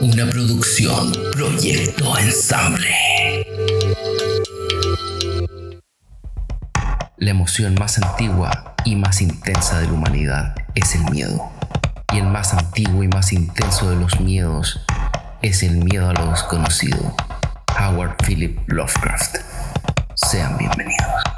Una producción Proyecto Ensamble. La emoción más antigua y más intensa de la humanidad es el miedo. Y el más antiguo y más intenso de los miedos es el miedo a lo desconocido. Howard Philip Lovecraft. Sean bienvenidos.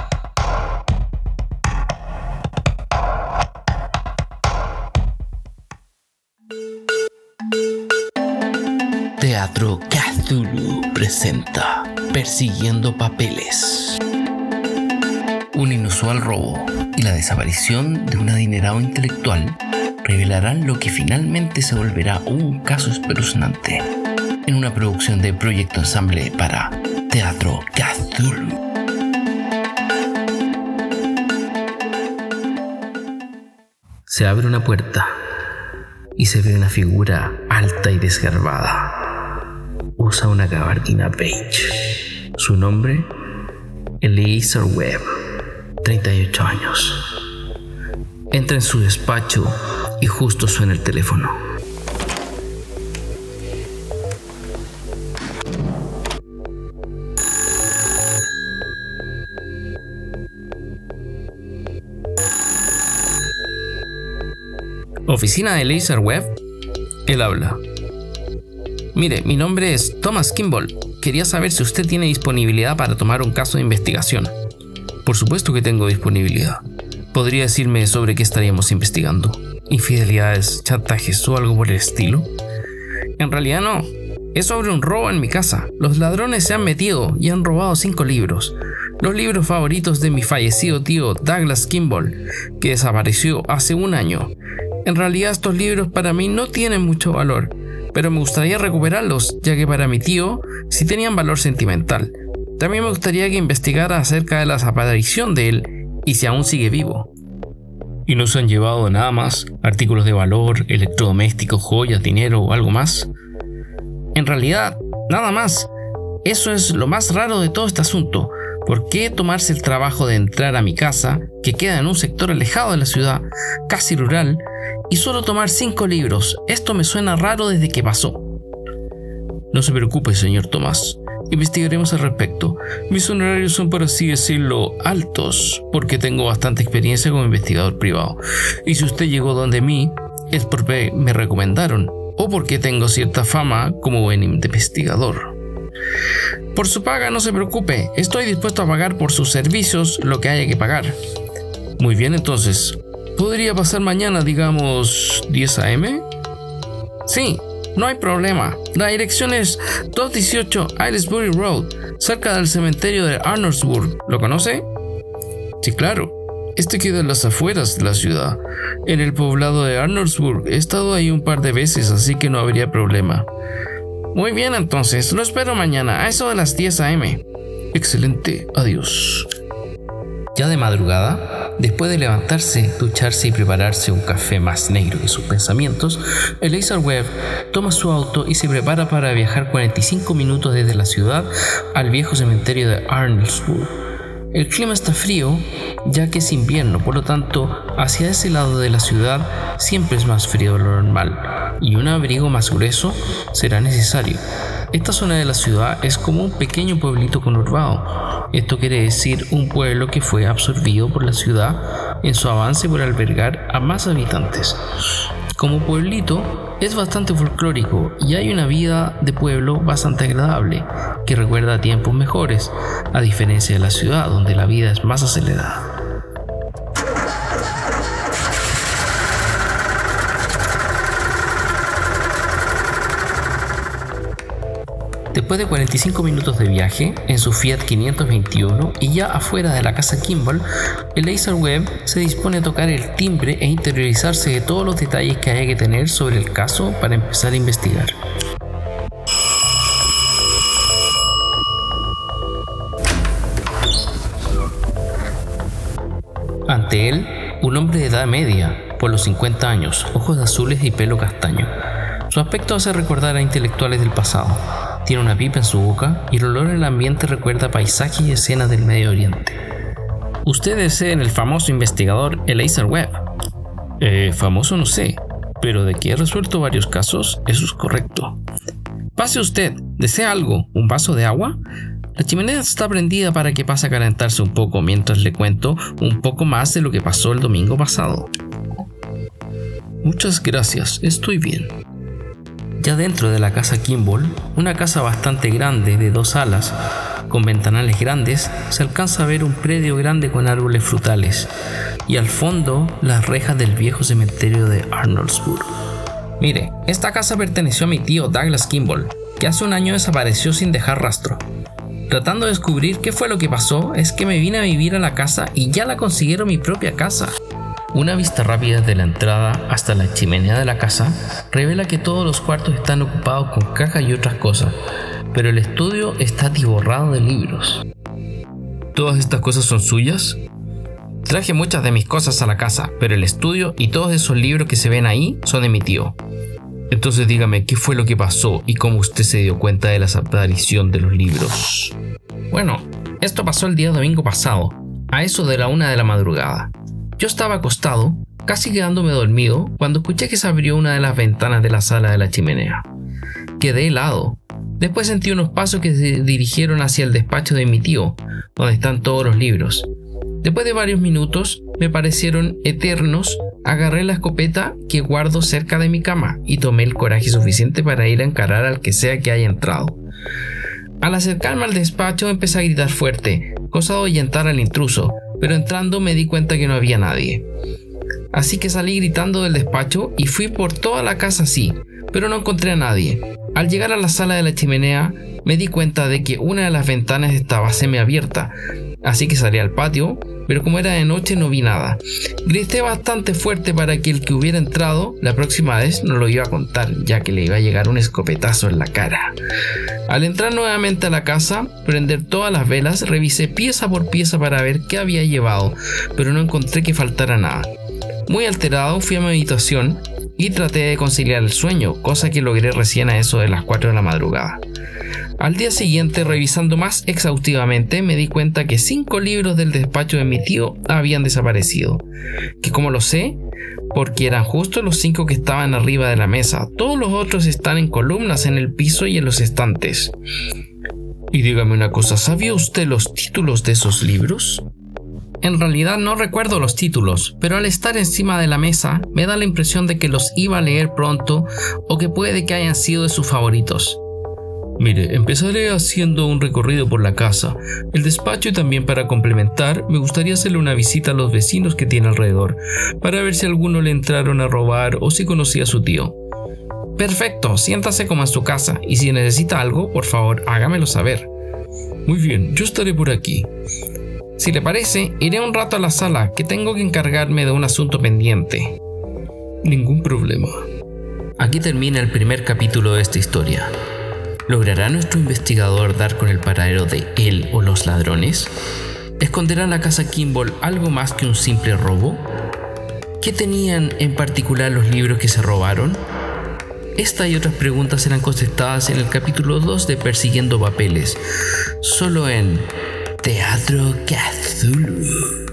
Teatro Cthulhu presenta Persiguiendo Papeles. Un inusual robo y la desaparición de un adinerado intelectual revelarán lo que finalmente se volverá un caso espeluznante en una producción de Proyecto Ensamble para Teatro Cthulhu. Se abre una puerta y se ve una figura alta y desgarbada. Usa una gabardina beige. Su nombre, Eliezer Webb, 38 años. Entra en su despacho y justo suena el teléfono. Oficina de Laser Web. Él habla. Mire, mi nombre es Thomas Kimball. Quería saber si usted tiene disponibilidad para tomar un caso de investigación. Por supuesto que tengo disponibilidad. ¿Podría decirme sobre qué estaríamos investigando? ¿Infidelidades, chantajes o algo por el estilo? En realidad no. Es sobre un robo en mi casa. Los ladrones se han metido y han robado cinco libros. Los libros favoritos de mi fallecido tío Douglas Kimball, que desapareció hace un año. En realidad estos libros para mí no tienen mucho valor, pero me gustaría recuperarlos, ya que para mi tío sí tenían valor sentimental. También me gustaría que investigara acerca de la desaparición de él y si aún sigue vivo. ¿Y no se han llevado nada más? ¿Artículos de valor, electrodomésticos, joyas, dinero o algo más? En realidad, nada más. Eso es lo más raro de todo este asunto. ¿Por qué tomarse el trabajo de entrar a mi casa, que queda en un sector alejado de la ciudad, casi rural, y solo tomar cinco libros? Esto me suena raro desde que pasó. No se preocupe, señor Tomás. Investigaremos al respecto. Mis honorarios son, por así decirlo, altos, porque tengo bastante experiencia como investigador privado. Y si usted llegó donde mí, es porque me recomendaron, o porque tengo cierta fama como buen investigador. Por su paga no se preocupe, estoy dispuesto a pagar por sus servicios lo que haya que pagar. Muy bien entonces, ¿podría pasar mañana, digamos, 10 a.m.? Sí, no hay problema. La dirección es 218 Aylesbury Road, cerca del cementerio de Arnoldsburg. ¿Lo conoce? Sí, claro. Este queda en las afueras de la ciudad, en el poblado de Arnoldsburg. He estado ahí un par de veces, así que no habría problema. Muy bien, entonces, lo espero mañana, a eso de las 10 a.m. Excelente, adiós. Ya de madrugada, después de levantarse, ducharse y prepararse un café más negro que sus pensamientos, Eliezer Webb toma su auto y se prepara para viajar 45 minutos desde la ciudad al viejo cementerio de Arnoldsburg. El clima está frío, ya que es invierno, por lo tanto, hacia ese lado de la ciudad siempre es más frío de lo normal y un abrigo más grueso será necesario. Esta zona de la ciudad es como un pequeño pueblito conurbado. Esto quiere decir un pueblo que fue absorbido por la ciudad en su avance por albergar a más habitantes. Como pueblito es bastante folclórico y hay una vida de pueblo bastante agradable que recuerda tiempos mejores, a diferencia de la ciudad donde la vida es más acelerada. Después de 45 minutos de viaje en su Fiat 521 y ya afuera de la casa Kimball, el Laser Web se dispone a tocar el timbre e interiorizarse de todos los detalles que haya que tener sobre el caso para empezar a investigar. Ante él, un hombre de edad media, por los 50 años, ojos azules y pelo castaño. Su aspecto hace recordar a intelectuales del pasado, tiene una pipa en su boca y el olor en el ambiente recuerda paisajes y escenas del Medio Oriente. Usted es el famoso investigador Eliezer Webb. Eh, famoso no sé, pero de que he resuelto varios casos, eso es correcto. Pase usted, ¿desea algo? ¿Un vaso de agua? La chimenea está prendida para que pase a calentarse un poco mientras le cuento un poco más de lo que pasó el domingo pasado. Muchas gracias, estoy bien. Ya dentro de la casa Kimball, una casa bastante grande de dos alas, con ventanales grandes, se alcanza a ver un predio grande con árboles frutales y al fondo las rejas del viejo cementerio de Arnoldsburg. Mire, esta casa perteneció a mi tío Douglas Kimball, que hace un año desapareció sin dejar rastro. Tratando de descubrir qué fue lo que pasó, es que me vine a vivir a la casa y ya la considero mi propia casa. Una vista rápida de la entrada hasta la chimenea de la casa revela que todos los cuartos están ocupados con cajas y otras cosas, pero el estudio está atiborrado de libros. ¿Todas estas cosas son suyas? Traje muchas de mis cosas a la casa, pero el estudio y todos esos libros que se ven ahí son de mi tío. Entonces dígame, ¿qué fue lo que pasó y cómo usted se dio cuenta de la desaparición de los libros? Bueno, esto pasó el día domingo pasado, a eso de la una de la madrugada. Yo estaba acostado, casi quedándome dormido, cuando escuché que se abrió una de las ventanas de la sala de la chimenea. Quedé helado. Después sentí unos pasos que se dirigieron hacia el despacho de mi tío, donde están todos los libros. Después de varios minutos, me parecieron eternos, agarré la escopeta que guardo cerca de mi cama y tomé el coraje suficiente para ir a encarar al que sea que haya entrado. Al acercarme al despacho empecé a gritar fuerte, cosa de ahuyentar al intruso, pero entrando me di cuenta que no había nadie. Así que salí gritando del despacho y fui por toda la casa así, pero no encontré a nadie. Al llegar a la sala de la chimenea, me di cuenta de que una de las ventanas estaba semiabierta, así que salí al patio, pero como era de noche no vi nada. Grité bastante fuerte para que el que hubiera entrado la próxima vez no lo iba a contar, ya que le iba a llegar un escopetazo en la cara. Al entrar nuevamente a la casa, prender todas las velas, revisé pieza por pieza para ver qué había llevado, pero no encontré que faltara nada. Muy alterado fui a mi habitación y traté de conciliar el sueño, cosa que logré recién a eso de las 4 de la madrugada. Al día siguiente, revisando más exhaustivamente, me di cuenta que cinco libros del despacho de mi tío habían desaparecido. Que como lo sé, porque eran justo los cinco que estaban arriba de la mesa. Todos los otros están en columnas en el piso y en los estantes. Y dígame una cosa, ¿sabía usted los títulos de esos libros? En realidad no recuerdo los títulos, pero al estar encima de la mesa me da la impresión de que los iba a leer pronto o que puede que hayan sido de sus favoritos. Mire, empezaré haciendo un recorrido por la casa, el despacho y también para complementar, me gustaría hacerle una visita a los vecinos que tiene alrededor, para ver si alguno le entraron a robar o si conocía a su tío. Perfecto, siéntase como en su casa y si necesita algo, por favor, hágamelo saber. Muy bien, yo estaré por aquí. Si le parece, iré un rato a la sala, que tengo que encargarme de un asunto pendiente. Ningún problema. Aquí termina el primer capítulo de esta historia. ¿Logrará nuestro investigador dar con el paradero de él o los ladrones? ¿Esconderá la casa Kimball algo más que un simple robo? ¿Qué tenían en particular los libros que se robaron? Esta y otras preguntas serán contestadas en el capítulo 2 de Persiguiendo Papeles, solo en Teatro Cthulhu.